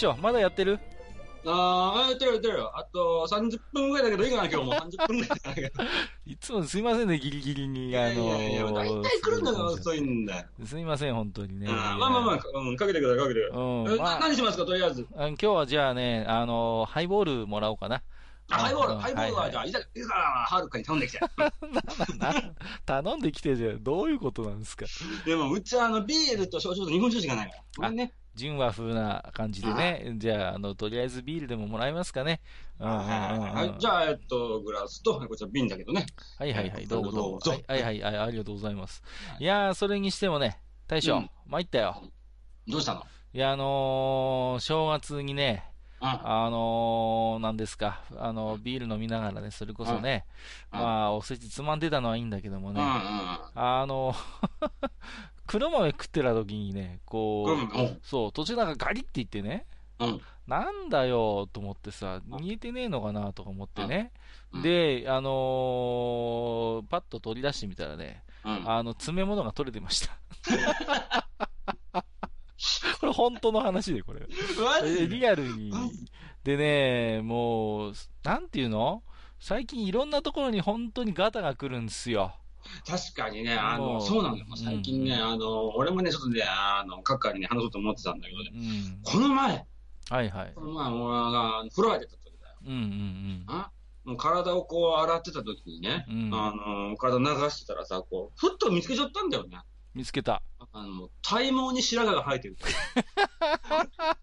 よ大将まだやってる？ああ、やってるやってるよ。あと30分ぐらいだけどいいかな、今日も 30分ぐらいだけど。いつもすいませんね、ギリギリに。いやいやいや、大体来るのが遅いんだよ。すいません、本当にね。まあまあまあ、うん、かけてください、かけてください。うんえまあ何しますか、とりあえず。あ今日はじゃあね、あのハイボールもらおうかな。あハイボール、うんハイボールは、はいじゃあ、いざ、いざから、はるかに頼んできて。な頼んできてじゃどういうことなんですか？でも、うちはあの、ビールと焼酎と日本酒しかないから。ごめんね。純和風な感じでね。じゃあ、あの、とりあえずビールでももらえますかね。うんうんうんうんはい、じゃあ、えっと、グラスと、こちら瓶だけどね。はいはいはい、どうもどうも。はいはいはい、ありがとうございます。いやー、それにしてもね、大将、うん参ったよ。どうしたの？いや、あのー、正月にね、ああのー、なんですか、あの、ビール飲みながらね、それこそね、うんまあ、おせちつまんでたのはいいんだけどもね。あの、黒豆食ってた時にね、こう、そう、途中なんかガリって言ってね、うん。なんだよと思ってさ、煮えてねえのかなとか思ってね、うんで、あのーパッと取り出してみたらね、うん。あの、詰め物が取れてました。これ本当の話で、これ。リアルに。でね、もう、なんていうの？最近いろんなところに本当にガタが来るんですよ。確かにね、あの、そうなんだよ。最近ね、うんあの、俺もね、ちょっとね、あの、係に話そうと思ってたんだけどね、うん。この前、はいはいこ。の前、俺が風呂入ってた時だよ。うんうんあもう体をこう洗ってた時にね、うんあの、体流してたらさ、こう、ふっと見つけちゃったんだよね。見つけた。あの、体毛に白髪が生えてる。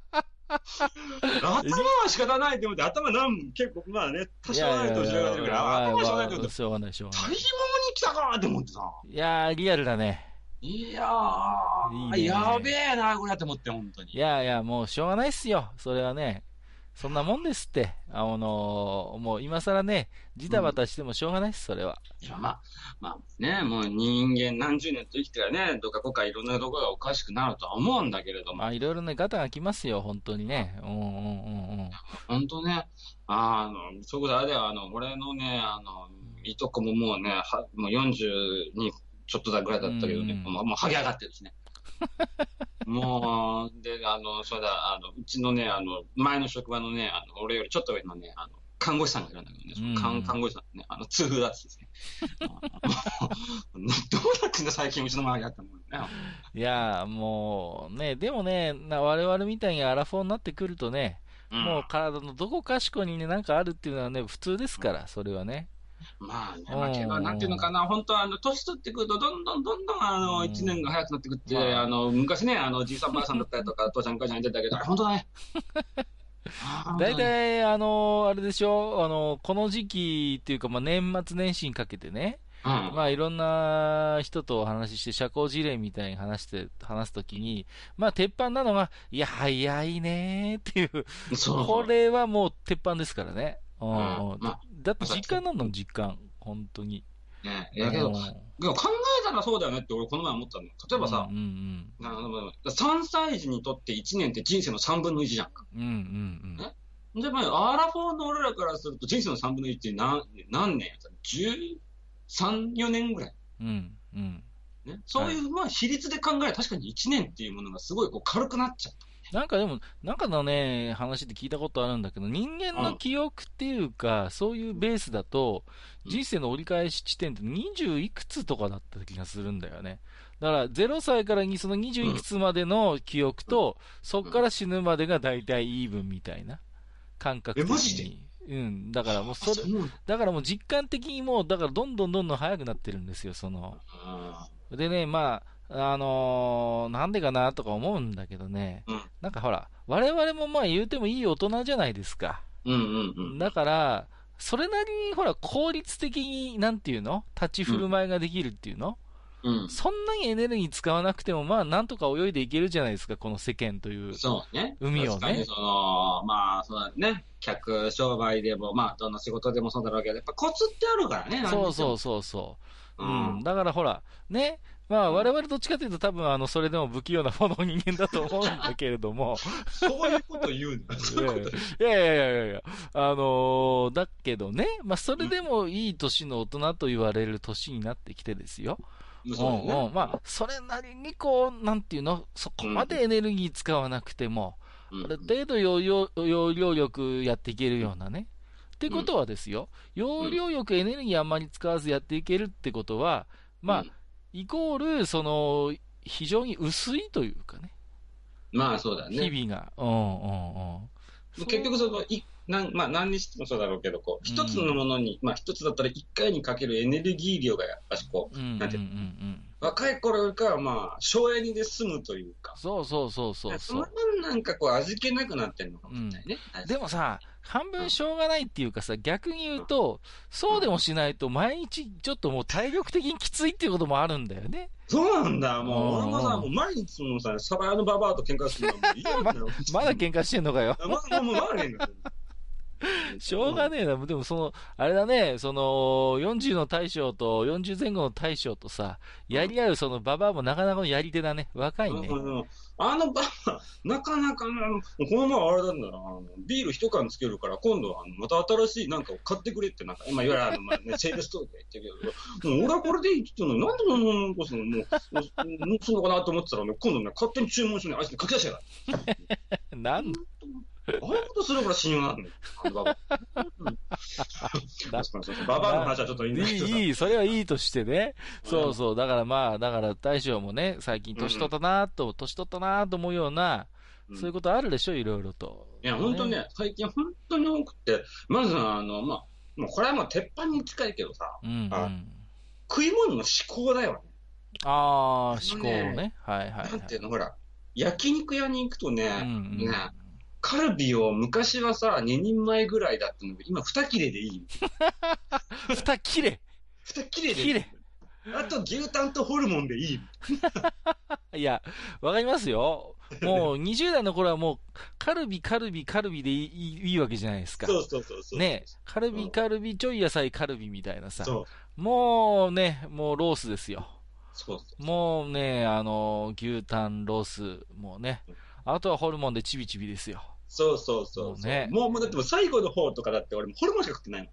頭は仕方ないと思って、頭なん結構、まあね、多少ないと白髪出るから、頭はしょうがないと思って、しょうがない、しょうがない。体毛に来たかって思ってさ。いやー、リアルだね。いやー、いいねやべえな、これって思って、本当に。いやいや、もうしょうがないっすよ。それはね。そんなもんですって。あのーもう今更ね、ジタバタしてもしょうがないっす、それは。いや、まあ、まあね、もう人間何十年と生きてらね、どっかこっかいろんなところがおかしくなるとは思うんだけれども、まあ、いろいろね、ガタが来ますよ、本当にね。うんうんうんうん。本当ね、あの、そことあれだよ、あの、俺のね、あの、いとこももうね、はもう40にちょっとだぐらいだったけどね、うんもう、もう、はげ上がってるしね。もう、で、あの、そうだ、あの、うちのね、あの、前の職場のね、あの、俺よりちょっと上のね、あの、看護師さんがいるんだけどね、看うん看護師さんね、あの、痛風だってね。あのもう どうなってんだ、最近うちの周りだったもんね。いやー、もうね、でもね、な我々みたいにアラフォーになってくるとね、うんもう体のどこかしこにね、なんかあるっていうのはね、普通ですから、それはね。まあね、まあ、うん。けど、なんていうのかな、本当あの、年取ってくると、どんどんどんどん、あうん。の、一年が早くなってくって、まあ。あの、昔ね、あの、じいさんばあさんだったりとか、父ちゃん母ちゃん言ってたけど、本当だね。大体、あのあれでしょ、あのこの時期っていうか、まあ、年末年始にかけてね、うん、まあ、いろんな人とお話しして、社交辞令みたいに話して、話すときに、まあ、鉄板なのが、いや、早いねーっていう、そう。これはもう鉄板ですからね。うん。うん。まあだって実感なんの、実感。本当に。ね、いやけど、うんでも考えたらそうだよねって俺この前思ったのよ。例えばさうん、うんあの3歳児にとって1年って人生の3分の1じゃんか。うん。うんうんねで、まあ、アラフォーの俺らからすると人生の3分の1って何何年やった ?13、4年ぐらい。うん。うんうん。ね、そういう、まあ、比率で考え、確かに1年っていうものがすごいこう軽くなっちゃった。なんかでも、なんかのね、話で聞いたことあるんだけど、人間の記憶っていうか、そういうベースだと、うん人生の折り返し地点って20いくつとかだった気がするんだよね。だから、0歳からにその20いくつまでの記憶と、そっから死ぬまでが大体イーブンみたいな感覚的に。うん。だからもうそれだからもう実感的にもう、だからどんどんどんどん早くなってるんですよ、その。あでね、まあ、あのーなんでかなとか思うんだけどね、うんなんかほら、我々もまあ言うてもいい大人じゃないですか。うんうんうん。だから、それなりに、ほら、効率的に、なんていうの？立ち振る舞いができるっていうの、うん。そんなにエネルギー使わなくても、まあ、なんとか泳いでいけるじゃないですか、この世間という。そうね。海をね確かにその、まあ、そうだね。客商売でも、まあ、どんな仕事でもそうだろうけど、やっぱコツってあるからね。そうそうう。そうそう。ううん。ん。だからほら、ね。まあ、我々どっちかというと多分、あの、それでも不器用な方の人間だと思うんだけれども。そういうこと言うの そういうこといやいやいやいやいや、あのーだけどね、まあ、それでもいい年の大人と言われる年になってきてですよ。そうんねうん。まあ、それなりにこう、なんていうの、そこまでエネルギー使わなくても、うんある程度容量力やっていけるようなね。ってことはですよ、容量よくエネルギーあんまり使わずやっていけるってことは、まあ、うんイコール、その、非常に薄いというかね、まあ、そうだね。日々が。うんうんうん。結局その、いなんまあ、何にしてもそうだろうけど、こう、一つのものに、まあ、一つだったら一回にかけるエネルギー量がやっぱしこう、うんうんうんうなんてん。若い頃よりかは、まあ、省エネで済むというか、そうそうそうそうその。分なんかこう、味気なくなってるのかもしれないね。でもさ、半分しょうがないっていうかさ、逆に言うと、そうでもしないと毎日ちょっともう体力的にきついっていうこともあるんだよね。そうなんだ、もう、うん俺もさ、もう毎日もうさ、サバ屋のババアと喧嘩するのもう嫌なんだよ。まだ喧嘩してんのかよ。まだ、もう、まだ喧嘩する。しょうがねえな。でもその、あれだね、その、40の大将と40前後の大将とさ、やり合うそのババアもなかなかのやり手だね。若いね。あのババア、なかなかな、この前あれなんだな、ビール一缶つけるから、今度はまた新しいなんかを買ってくれって、なんか、まあ、いわゆるあの、まあね、セールストークで言ってるけど、もう俺はこれでいいって言ってんのに、なんでそんなのこそ、もう、そうかなと思ってたらね、今度ね、勝手に注文してね、あいつに書き出しやがる。なんああいうことするから信用なんだよ、ババア。の話はちょっといいんだけどさ。いい、それはいいとしてね。そうそう。だからまあ、だから大将もね、最近年取ったなと、年取ったなと思うような、うんそういうことあるでしょ、いろいろと。いや、本当ね、最近本当に多くて、まずあの、まあ、もうこれはもう鉄板に近いけどさ、うん、食い物の思考だよね。ああ、思考ね。はいはい、はい。なんていうの、ほら、焼肉屋に行くとね、う。ね、カルビを昔はさ、2人前ぐらいだったのが、今2切れでいい。二切れ2切れでいい。あと牛タンとホルモンでいい。いや、わかりますよ。もう20代の頃はもう、カルビ、カルビ、カルビでいいいいわけじゃないですか。そうそうそうそう。ねカルビ、カルビ、ちょい野菜カルビみたいなさ。もうね、もうロースですよ。そうそう。もうね、あの、牛タン、ロース、もうね。あとはホルモンでチビチビですよ。そうそうそうもうねもう、もうだってもう最後の方とかだって俺もホルモンしか食ってないもん。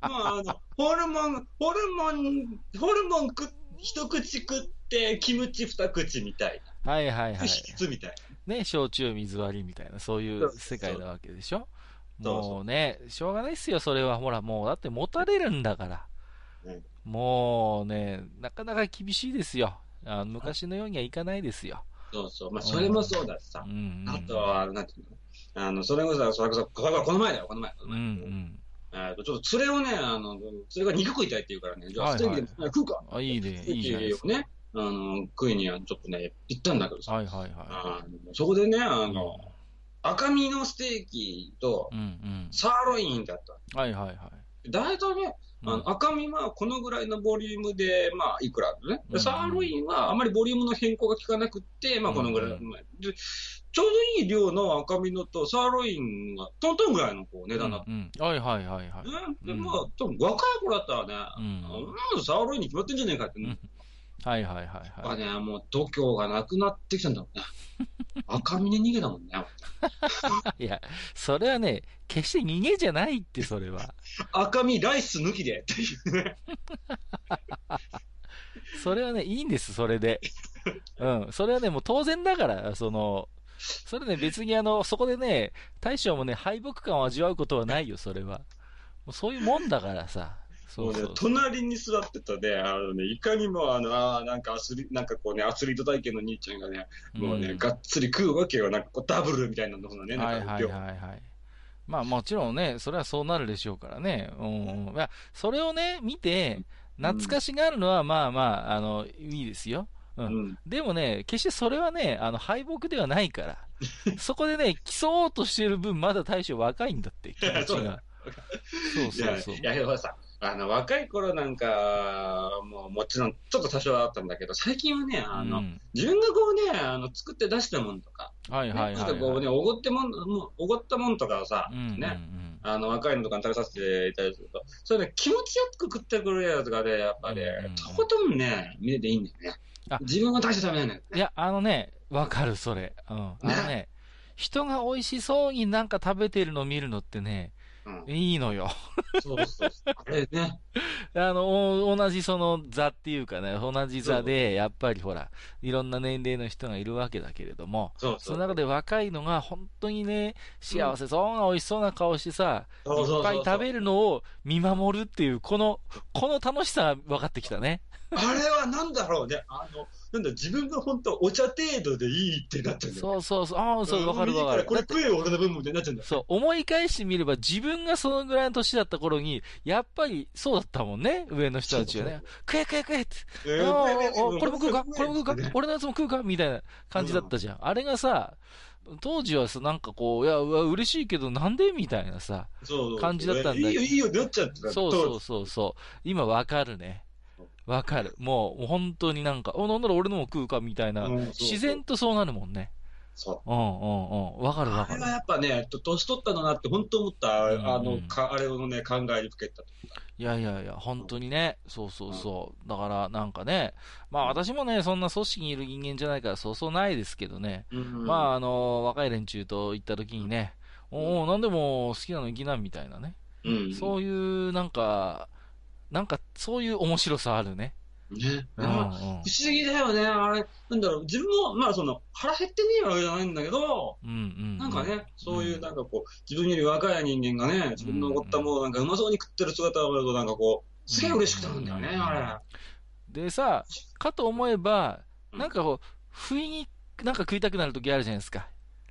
まあ、あの、ホルモン、ホルモン、ホルモンく、一口食って、キムチ二口みたいはいはいはな。い。質みたいね、焼酎水割りみたいな、そういう世界なわけでしょ？そうそうもうね、しょうがないっすよ、それは。ほら、もう、だって持たれるんだから。うんもうね、なかなか厳しいですよ。あの昔のようにはいかないですよ。な。そうそう。まあ、それもそうだしさう。ん、うん。あとは、なんていうの？あの、それこそ、それこそ、この前だよ、この前。こうん、うの前ん。えーと、ちょっと連れをね、あの、連れが肉食いたいって言うからね、じゃあ、ステーキでも食うか。あ、いいね、いいじゃなね、あの、食いにはちょっとね、行ったんだけどさ。はいはいはあのそこでね、あい。の、赤身のステーキとうん、うん。サーロインだった。はいはいはい。大体ね、あうんの赤身はこのぐらいのボリュームで、まあ、いくらね。うんでサーロインはあまりボリュームの変更が効かなくって、まあ、このぐらい。うでちょうどいい量の赤身のとサーロインがトントンぐらいのこう値段だった。うんうん。はいはいはいはい。ねで、うんまあ、多分若い頃だったらね、うんうん、サーロインに決まってんじゃねえかって、うんはいはいはいはい。あね、もう度胸がなくなってきたんだろうね。赤身で逃げたもんね。いや、それはね、決して逃げじゃないって、それは。赤身ライス抜きでっていうね。それはね、いいんです、それで。うん。それはね、もう当然だから、その、それね、別にあの、そこでね、大将もね、敗北感を味わうことはないよ、それは。もうそういうもんだからさ。そうそうもうね、隣に座ってたね、あのね、いかにもあの、あーなんかアスリ、なんかこうね、アスリート体験の兄ちゃんがね、もうね、んがっつり食うわけよ。なんかこうダブルみたいなのね、はいはいなんか量はいはい。まあもちろんね、それはそうなるでしょうからね。うん。いや、それをね、見て、懐かしがるのはまあまあ、あの、いいですよ。う。うんん。でもね、決してそれはね、あの、敗北ではないから。そこでね、競おうとしてる分、まだ大将若いんだって、気持ち そうが。そういや、そうそうい。や、でもさ、あの、若い頃なんか、もうもちろん、ちょっと多少はあったんだけど、最近はね、あの、うん自分がこうね、あの、作って出したもんとか、はいはいはい、なんかこうね、はい。おごってもん、おごったもんとかをさ、うんうんうんね、あの、若いのとかに食べさせていただいたりすると、それね、気持ちよく食ってくれるやつがね、やっぱねうんうん、とことんね、見れていいんだよねあ。自分が大してダメなんだよね。いや、あのね、わかる、それ。うん。あのね、人が美味しそうになんか食べてるの見るのってね、うん。いいのよ。そうそうそう。あれね。あの、お同じその座っていうかね、同じ座で、やっぱりほら、いろんな年齢の人がいるわけだけれども、そうそう。その中で若いのが本当にね、幸せそうな美味しそうな顔してさ、いっぱい食べるのを見守るっていう、この、この楽しさが分かってきたね。あれはなんだろうね。あの、なんだ、自分が本当お茶程度でいいってなってんだよ。そうそうそう、ああ、そう、分かる分かる。これ食えよ、俺の分もってなっちゃうんだよ。そう、思い返してみれば自分がそのぐらいの年だった頃に、やっぱりそうだったもんね、上の人たちはね。食え食え食えって。これも食うかこれも食うかね俺のやつも食うかみたいな感じだったじゃん。あれがさ、当時はさ、なんかこう、いや、うわ嬉しいけどなんでみたいなさ。感じだったんだけどいいよ、いいよなっちゃってた。そうそうそうそう。今わかるね。わかる。もう本当になんか、お、なんなら俺のも食うかみたいな。うんそうそう自然とそうなるもんね。そう。うんうんうん。わかるわかるあれは。やっぱね、と年取ったのなって本当思った、うんあの、かあれをね、考えにふけたと。いやいやいや、本当にね。そうそうそう。だからなんかね。まあ私もね、そんな組織にいる人間じゃないからそうそうないですけどね。うんまああの、若い連中と行った時にね、おお、なんでも好きなの行きなみたいなね。うん。そういうなんか、なんかそういう面白さあるね。ね。うんうんあ不思議だよね。あれ、なんだろう、自分も、まあその、腹減ってねえわけじゃないんだけど、うんうん。なんかね、そういうなんかこう、自分より若い人間がね、自分のおごったものなんかうまそうに食ってる姿を見るとなんかこう、すげえ嬉しくなるんだよね、うんあでさ、かと思えば、うんなんかこう、不意になんか食いたくなる時あるじゃないですか。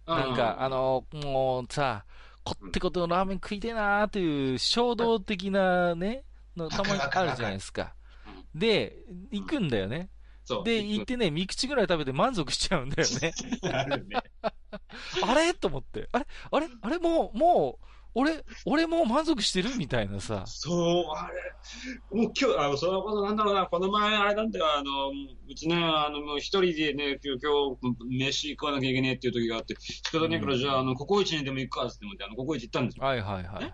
れ。なんか、あの、もうさ、こってことのラーメン食いてえなーっていう衝動的なね、のたまにあるじゃないですか。で、行くんだよね。で、行ってね、三口ぐらい食べて満足しちゃうんだよね。あるね。あれ？と思って。あれ？あれ？あれ？もう、もう、俺、俺もう満足してる？みたいなさ。そう、あれ。もう今日、あの、そのことなんだろうな、この前あれなんだよ、あの、うちね、あの、もう一人でね、今日、今日、飯食わなきゃいけねえっていう時があって、仕方ねえから、じゃあ、あの、ココイチにでも行くかって思って、あの、ココイチ行ったんですよ。はいはいはいはい。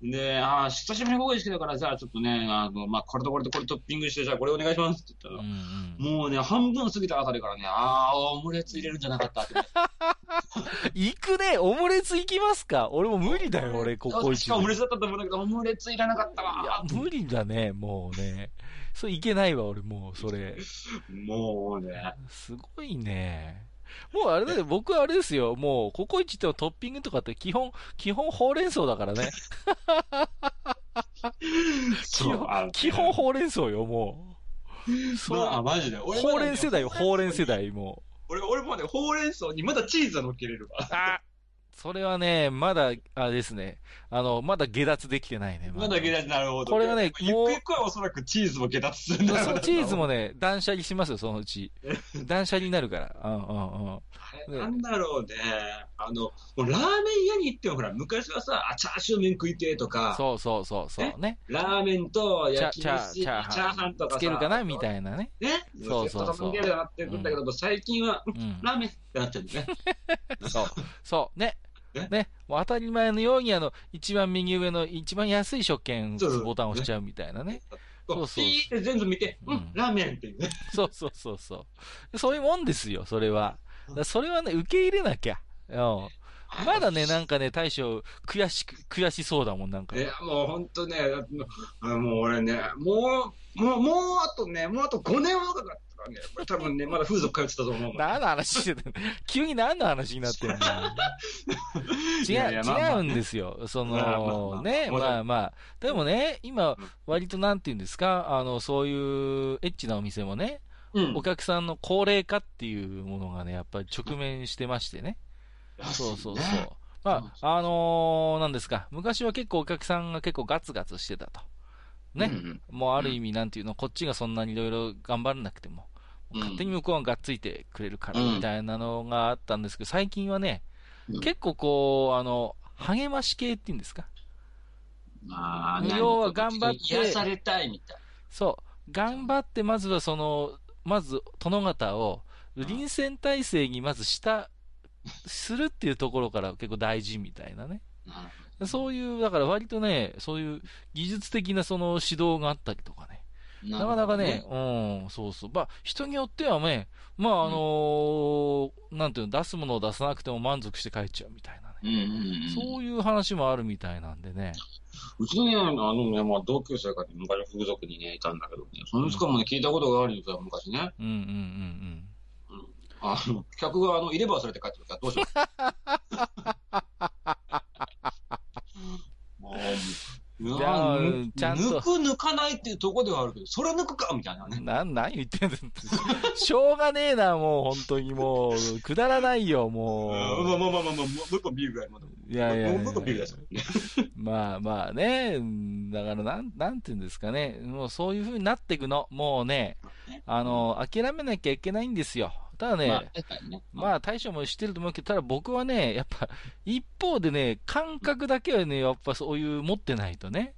で、ああ、久しぶりにココイチ来たから、じゃあ、ちょっとね、あの、まあ、これとこれとこれトッピングして、じゃあ、これお願いしますって言ったうら、んうん。もうね、半分過ぎたあたりからね、ああ、オムレツ入れるんじゃなかったって。行くねオムレツ行きますか俺も無理だよ、俺、ここ一確かオムレツだったと思うんだけど、オムレツいらなかったいやわ。、無理だね、もうね。それいけないわ、俺もう、それ。もうね。すごいね。もうあれだよ、僕はあれですよ。もう、ココイチってトッピングとかって基本、基本ほうれん草だからね。基本、基本ほうれん草よ、もう。そう。まあ、マジで。俺ほうれん世代よ、ほうれん世代。代、も俺、俺もね、ほうれん草にまだチーズは乗っけれるわ。それはね、まだ、あれですね。あの、まだ下脱できてないね。まだ下脱なるほど。これはねゆもうくゆくはおそらくチーズも下脱するんだろチーズもね、断捨離しますよ、そのうち。断捨離になるから。うんうんうん。あれなんだろうね。あの、もうラーメン屋に行ってもほら、昔はさ、あ、チャーシュー麺食いてえとか、そうそうそうそうね。ラーメンと焼き飯、チチャャーハンとかさ、つけるかなみたいなね。ね。そうそうそうセットみたいになってくんだけど、最近は、うん。ラーメンってなっちゃうんだよね。そう。そう。ね。ねね。もう当たり前のように、あの、一番右上の一番安い食券ボタンを押しちゃうみたいなね。こそうそうピーって全部見て、ううんん、ラーメンっていうね。そうそうそうそう。そういうもんですよ、それは。それはね、受け入れなきゃ。うん。まだね、なんかね、大将、悔しく、悔しそうだもん、なんか。いや、もう本当ね、あのもう俺ね、もう、もう、もうあとね、もうあと5年はかかったからね、これ多分ね、まだ風俗通ってたと思う。何の話してたの急に何の話になってんの違 いやいうやまあまあ違うんですよ。そまあまあまの、あね、まあまあまあ。でもね、今うん、割となんて言うんですか、あの、そういうエッチなお店もね、うんお客さんの高齢化っていうものがね、やっぱり直面してましてね。そうそうそうね。まあ、あのー、なんですか、昔は結構お客さんが結構ガツガツしてたと。ね。うんもうある意味なんていうの、こっちがそんなにいろいろ頑張らなくても、うん。勝手に向こうががっついてくれるからみたいなのがあったんですけど、最近はね、うん。結構こう、あの、励まし系っていうんですか？まあ、要は頑張って癒されたいみたい。そう。頑張って、まずはその、まず、殿方を、臨戦態勢にまずした、するっていうところから結構大事みたいなね。な。そういう、だから割とね、そういう技術的なその指導があったりとかね。なかなかね、うん、そうそう。まあ、人によってはね、まあ、あのーなんていうの、出すものを出さなくても満足して帰っちゃうみたいなね。うんうんうん。そういう話もあるみたいなんでね。うちのね、あのね、まあ、同級生がね、昔風俗にね、いたんだけどね、その人もね、聞いたことがあるんですよ、昔ね。うんうんうんあの、客が、あの、入れ歯忘れて帰ってきたらどうしよう。ちゃんと抜く抜かないっていうところではあるけど、それ抜くか？みたいなうん。ね。なん、何言ってんのしょうがねえな、もう、本当にもう、くだらないよ、もまあまあまあまあまあ、もう一本ビールぐらいま。いやいやいやもうビール。まあまあね、うんだからなん、なんていうんですかね、もうそういう風になっていくの。もうね、あの、諦めなきゃいけないんですよ。ただね、まあ、大将も知ってると思うけど、ただ僕はね、やっぱ、一方でね、感覚だけはね、やっぱそういう持ってないとね。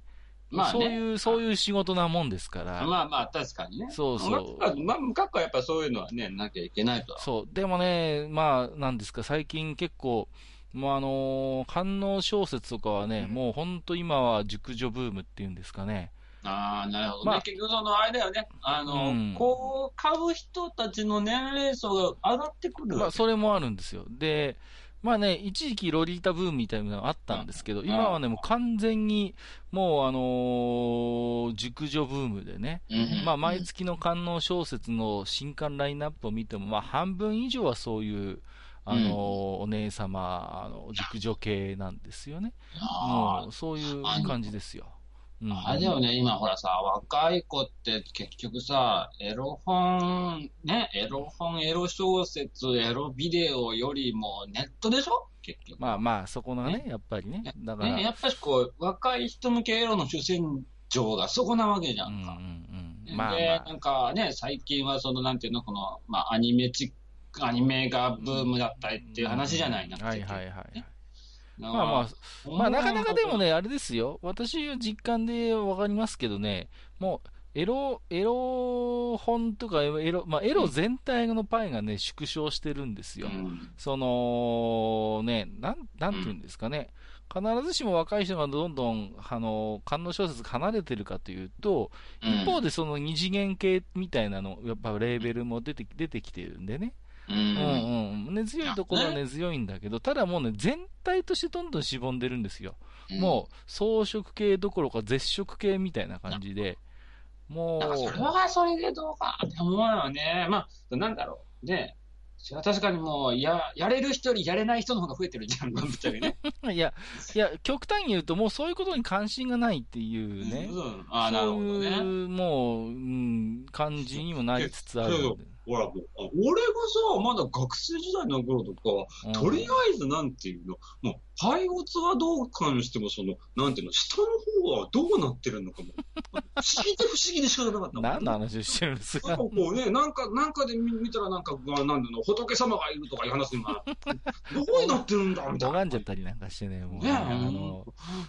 まあねそういう、そういう仕事なもんですから。まあまあ、確かにね。そうそうまあ、まあ、昔からやっぱそういうのはね、なきゃいけないとは。そう。でもね、まあ、なんですか、最近結構、もうあのー官能小説とかはね、うんもう本当今は熟女ブームっていうんですかね。ああ、なるほどね。まあ結局その、あれだよね。あの、うんこう、買う人たちの年齢層が上がってくる。まあ、それもあるんですよ。で、まあね、一時期ロリータブームみたいなのがあったんですけど、うん今はね、もう完全に、もうあのー熟女ブームでね、うんうんまあ、毎月の観音小説の新刊ラインナップを見ても、まあ、半分以上はそういう、あのーお姉様、あの、熟女系なんですよね。あもう、そういう感じですよ。うんああれだよね、今ほらさ、若い子って結局さ、エロ本、ね、エロ本、エロ小説、エロビデオよりもネットでしょ？結局。まあまあ、そこのね、やっぱりね。だから、ね、やっぱりこう、若い人向けエロの主戦場がそこなわけじゃうんうんんか。うん。まあなんかね、最近はその、なんていうの、この、まあ、アニメチック、アニメがブームだったりっていう話じゃない？な。あ。はいはいはい。ねまあまあ、あまあなかなかでも、ね、あれですよ。私は実感でわかりますけどね、もう、エロ、エロ本とか、エロ、まあエロ全体のパイがね、縮小してるんですよ。うんその、ね、なん、なんていうんですかね。必ずしも若い人がどんどん、あの、観音小説離れてるかというと、一方でその二次元系みたいなの、やっぱレーベルも出て、出てきてるんでね。ううんんうん。根強いところは根強いんだけど、ただもうね、全体としてどんどんしぼんでるんですよ。もう、装飾系どころか絶食系みたいな感じで、もなんかそれはそれでどうかって思うよね。まあ、なんだろう。ね。それは確かにもう、や、やれる人よりやれない人の方が増えてるじゃん、ぶっちゃけね。う、いや、いや、極端に言うともうそういうことに関心がないっていうね。うん。ああ、なるそうほどね。いう、もう、うん、感じにもなりつつあるんで。ほら、もうあ俺がさ、まだ学生時代の頃とかは、うん。とりあえずなんていうの、もう、廃物はどうかにしても、その、なんていうの、下の方はどうなってるのかも。不思議で不思議で仕方なかったもん。何の話をしてるんですか？なんかこうね、なんか、なんかで見見たらなんか、まあなんだろう、仏様がいるとかいう話にな、どうなってるんだ？みたいな。拝んじゃったりなんかしてね、もう、ねえ。あの、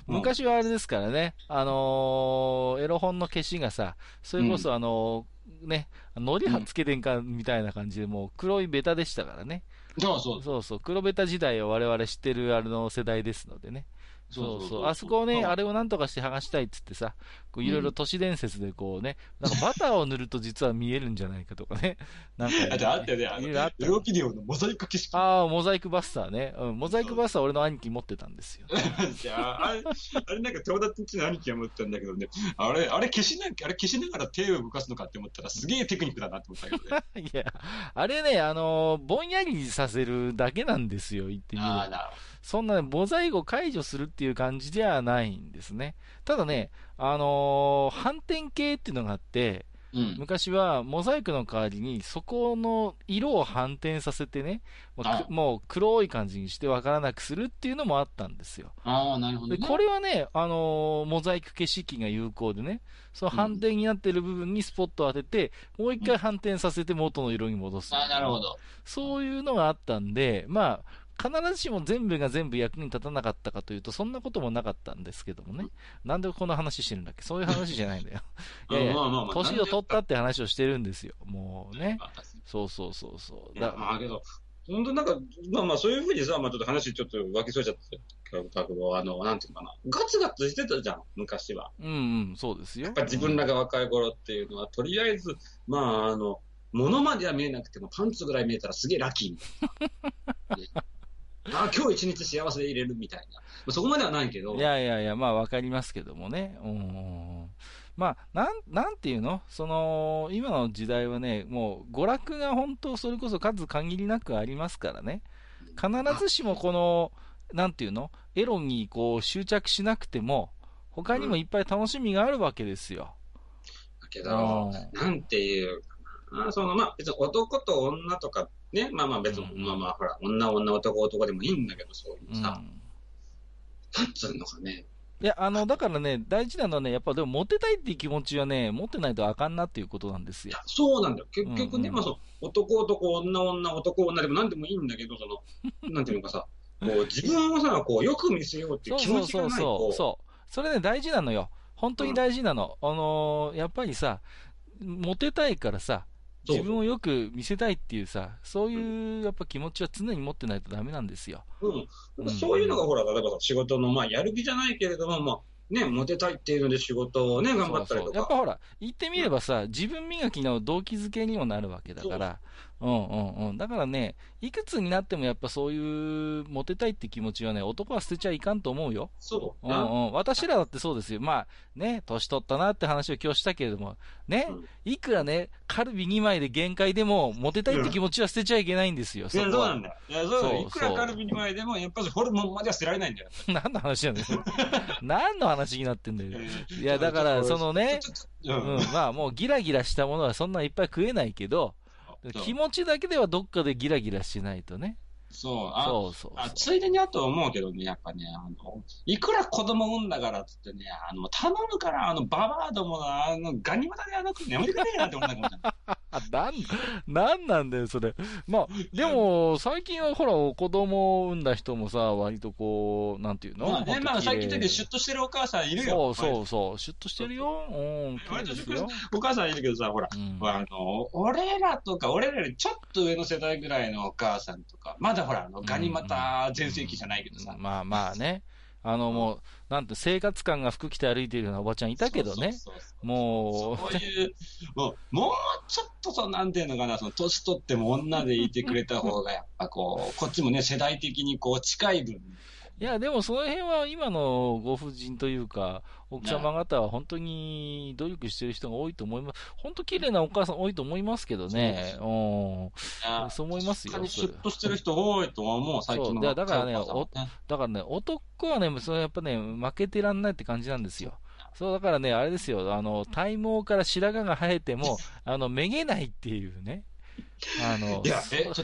うん。昔はあれですからね、あのーエロ本の消しがさ、それこそあのーね、のりはつけてんかみたいな感じで、もう黒いベタでしたからね。そうそう。そうそう、黒ベタ時代を我々知ってるあの世代ですのでね。そうそう。あそこをね、あれをなんとかして剥がしたいっつってさ、いろいろ都市伝説でこうね、なんかバターを塗ると実は見えるんじゃないかとかね。なんか、あ、じゃああったよね、あの、ったエロビデオのモザイク消し。ああ、モザイクバスターね。うん、モザイクバスター俺の兄貴持ってたんですよ。いや、あれ、あれなんか友達んちの兄貴が持ってたんだけどね、あれ、あれ消しな、あれ消しながら手を動かすのかって思ったらすげえテクニックだなって思ったけどね。いや、あれね、あのーぼんやりさせるだけなんですよ、言ってみれああ、ば。なるそんなね、モザイクを解除するっていう感じではないんですね。ただね、あのー反転系っていうのがあって、うん。昔はモザイクの代わりに、そこの色を反転させてね、もうくあもう黒い感じにして分からなくするっていうのもあったんですよ。ああ、なるほど、で、ね。これはね、あのーモザイク消し器が有効でね、その反転になってる部分にスポットを当てて、もう一回反転させて元の色に戻す。ああ、なるほど。そういうのがあったんで、まあ、必ずしも全部が全部役に立たなかったかというと、そんなこともなかったんですけどもね。なんでこの話してるんだっけ？そういう話じゃないんだよ。いやいやまあまあまあ年を取ったって話をしてるんですよ。もうね。まあそうそうそうそう。だまあけど、本当なんか、まあまあそういうふうにさ、まあちょっと話ちょっと分けそうちゃったけど、あの、なんていうのかな。ガツガツしてたじゃん、昔は。うんうん、そうですよ。やっぱ自分らが若い頃っていうのは、とりあえず、まああの、物までは見えなくても、パンツぐらい見えたらすげえラッキーみたいな。ねあ今日一日幸せでいれるみたいな。まあそこまではないけど、いやいやいや、まあわかりますけどもね。うん。まあ、なん、なんていうの？その、今の時代はね、もう娯楽が本当それこそ数限りなくありますからね。必ずしもこの、なんていうの？エロにこう執着しなくても、他にもいっぱい楽しみがあるわけですよ。だけど、うんなんていうかな、そのまあ別に男と女とかね、まあまあ別に、うんまあまあほら、女女男男でもいいんだけど、そういううん。さ、なんつうのかね。いや、あの、だからね、大事なのはね、やっぱでもモテたいっていう気持ちはね、持ってないとあかんなっていうことなんですよそうなんだよ。結局ね、うんうんまあそう、男男、女女、男女でも何でもいいんだけど、その、なんていうのかさ、こう自分をさ、こうよく見せようっていそうう気そうそう持ちがないと、そう。そう。それね、大事なのよ。本当に大事なの。あのーやっぱりさ、モテたいからさ、そう自分をよく見せたいっていうさ、そういうやっぱ気持ちは常に持ってないとダメなんですよ。うん。うん。そういうのがほら、例えばさ仕事の、まあ、やる気じゃないけれども、まあ、ね、モテたいっていうので仕事をね、頑張ったりそうとか。そう。やっぱほら、言ってみればさ、自分磨きの動機づけにもなるわけだから、うんうんうん。だからね、いくつになってもやっぱそういうモテたいって気持ちはね、男は捨てちゃいかんと思うよ。そう。うんうん。私らだってそうですよ。まあ、ね、年取ったなって話を今日したけれども、ね、うんいくらね、カルビ2枚で限界でも、モテたいって気持ちは捨てちゃいけないんですよ、いや、そこはそうなんだよ。いや、そうだそうよ。いくらカルビに前でも、やっぱりホルモンまでは捨てられないんだよ。何の話なんだよ。何の話になってんだよ。いや、だから、そのね、ううんん、まあもうギラギラしたものはそんないっぱい食えないけど、気持ちだけではどっかでギラギラしないとね。そう、あ、そうそうあそついでにあと思うけどね、やっぱね、あの、いくら子供産んだからっつってね、あの、頼むから、あの、ババアどもの、あの、ガニ股でやらなくてやめてくれやって思ったかもしれない。なん、なんなんだよ、それ。まあ、でも、最近はほら、子供を産んだ人もさ、割とこう、なんていうの？まあね、まあ最近だけでシュッとしてるお母さんいるよ。そうそうそう、シュッとしてるよ。うん、割とですよ。お母さんいるけどさ、ほら、うんあの、俺らとか、俺らよりちょっと上の世代ぐらいのお母さんとか、まだほら、あの、ガニ股全盛期じゃないけどさ。まあまあね。あのもう、なんて生活感が服着て歩いてるようなおばちゃんいたけどね。もう、そういう、もう、もうちょっとその、なんていうのかな、その、年取っても女でいてくれた方が、やっぱこう、こっちもね、世代的にこう、近い分、いや、でもその辺は今のご婦人というか、奥様方は本当に努力してる人が多いと思います。本当綺麗なお母さん多いと思いますけどね。うん。そう思いますよシュッとしてる人多いとは思う、最近の。だからねおだからね、男はね、それやっぱね、負けてらんないって感じなんですよ。そう、だからね、あれですよ、あの、体毛から白髪が生えても、あの、めげないっていうね。あの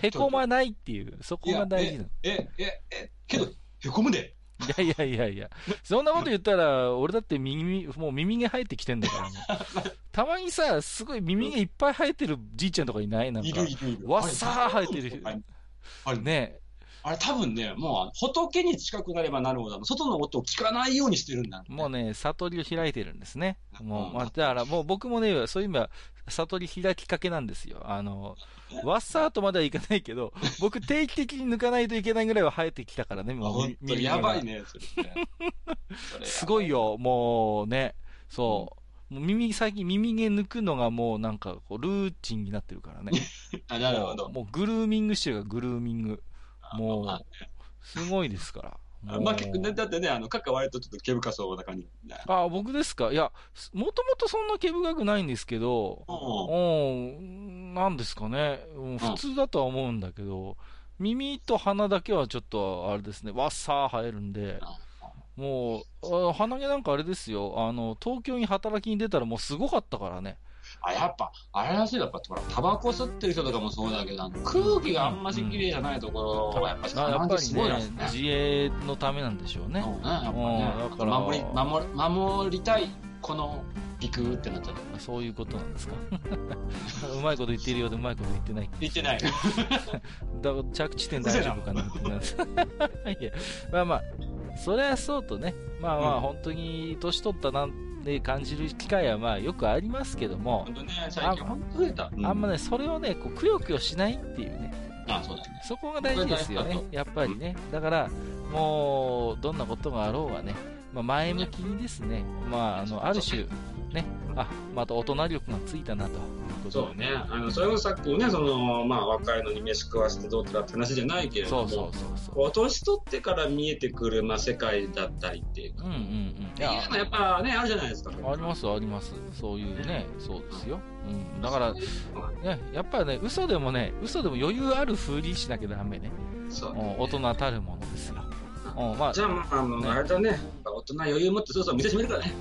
へこまないっていう、そこが大事なの。え、え、え、え、けど、へこむで。いやいやいやいや、そんなこと言ったら、俺だって耳、もう耳毛生えてきてんだからね。たまにさ、すごい耳毛いっぱい生えてるじいちゃんとかいない？なんか。いるいるいる。わっさー生えてるねあれ多分ね、もう仏に近くなればなるほど、外の音を聞かないようにしてるんだ、もうね、悟りを開いてるんですね。もう、うんまあ、だからもう僕もね、そういう意味は、悟り開きかけなんですよ。あの、ワッサーとまではいかないけど、僕定期的に抜かないといけないぐらいは生えてきたからね、もう本当にやばい。ね、それね それすごい。よ、もうね、そう。もう耳、最近耳毛抜くのがもうなんかこうルーチンになってるからね。あ、なるほどもう。もうグルーミングしてるから、グルーミング。もうあ、すごいですから。まあ、結構だってね、あの、カッ割とちょっと毛深そうな感じ。あ、僕ですか？いや、もともとそんな毛深くないんですけど、うん。うん、なんですかね、うん、普通だとは思うんだけど、耳と鼻だけはちょっと、あれですね、わっさー生えるんで、もう、あ鼻毛なんかあれですよ、あの、東京に働きに出たらもうすごかったからね。あ、やっぱ、あれらしいよやっぱ、ほら、タバコ吸ってる人とかもそうだけど、空気があんまし綺麗じゃないところは、やっぱやっぱりね、自衛のためなんでしょうね。そうね、やっぱね守り、守り、守りたい、この、ビクってなっちゃった。そういうことなんですか。うまいこと言ってるようでうまいこと言ってない。言ってない。だから着地点大丈夫かなってな いや、まあまあ、それはそうとね、まあまあ、うん本当に年取ったなんで感じる機会はまあよくありますけども本、当ね、最近本当増えた。あんまね、それをね、こうくよくよしないっていうね、あ、そうだね。そこが大事ですよねやっぱりね。だから、もう、どんなことがあろうがね、まあ、前向きにですね、まあ、あの、ある種、ね、あ、また大人力がついたなということでそうね。あの、それもさっきね、その、まあ、若いのに飯食わしてどうとかって話じゃないけれども、そうそうそうそう。こう年取ってから見えてくる、まあ、世界だったりっていうか、うんうんうん。いっていうのはやっぱね、あるじゃないですか。ありますあります。そういうね、そうですよ。うん。だから、ね、やっぱりね、嘘でもね、嘘でも余裕ある風にしなきゃダメね。そううん大人たるものですよ。うん、まあじ、ゃあ、まあ、あの、ねあれだね、大人余裕持ってそろそろ店閉めるからね。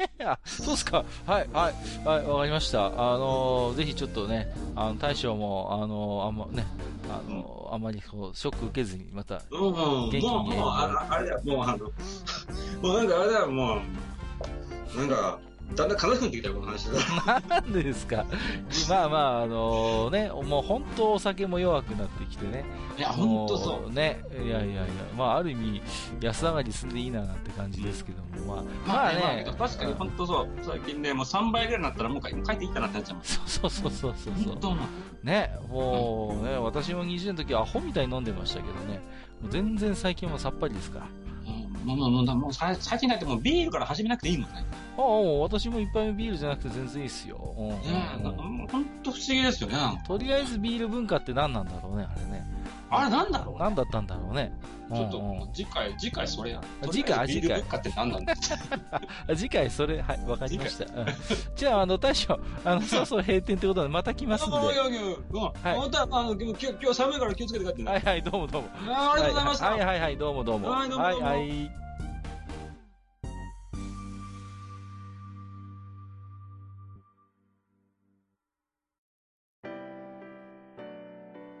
あ、そうっすか。はい、はい、はい、わかりました。あのーぜひちょっとね、あの、大将も、あのーあんまね、あのーあまりこう、ショック受けずに、また、うん、元気にもう、もう、ああれだよ、もう、あの、もうなんかあれだよ、もう、なんか、だんだん悲しくなってきたよ、この話。なんでですか？まあまあ、あのーね、もう本当お酒も弱くなってきてね。いや、ほんとそう。もね、いやいやいや、まあある意味、安上がりすんでいいななんて感じですけども、まあ、まあね、まあ確かに本当そう。最近ね、もう3倍ぐらいになったらもう帰帰っていいかなってなっちゃうもん。そうそうそうそうそう本。当。ね、もうね、私も20の時アホみたいに飲んでましたけどね、全然最近はさっぱりですから。うんもう、もう、もう、もうさ最近だってもうビールから始めなくていいもんね。ああ、私も一杯目ビールじゃなくて全然いいっすよ。うんねえ、なんかうんもう本当不思議ですよね。とりあえずビール文化って何なんだろうね、あれね。あれなんだろう何だったんだろうね。ちょっとうんうん次回、次回それや。次回とりあえずビール文化って何なんだ？あ 次回それ、はい、わかりました。うんじゃあ、あの、大将、あの、そろそろ閉店ってことでまた来ますんで。あいはやいやいやうん。本当は、あの、今日、今日寒いから気をつけて帰ってね。いはい、どうもどうも。あありがとうございました。はいはいはい、どうもどうも。はいどうもどうもはいはい。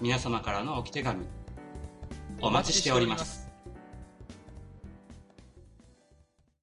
皆様からの置き手紙、お待ちしております。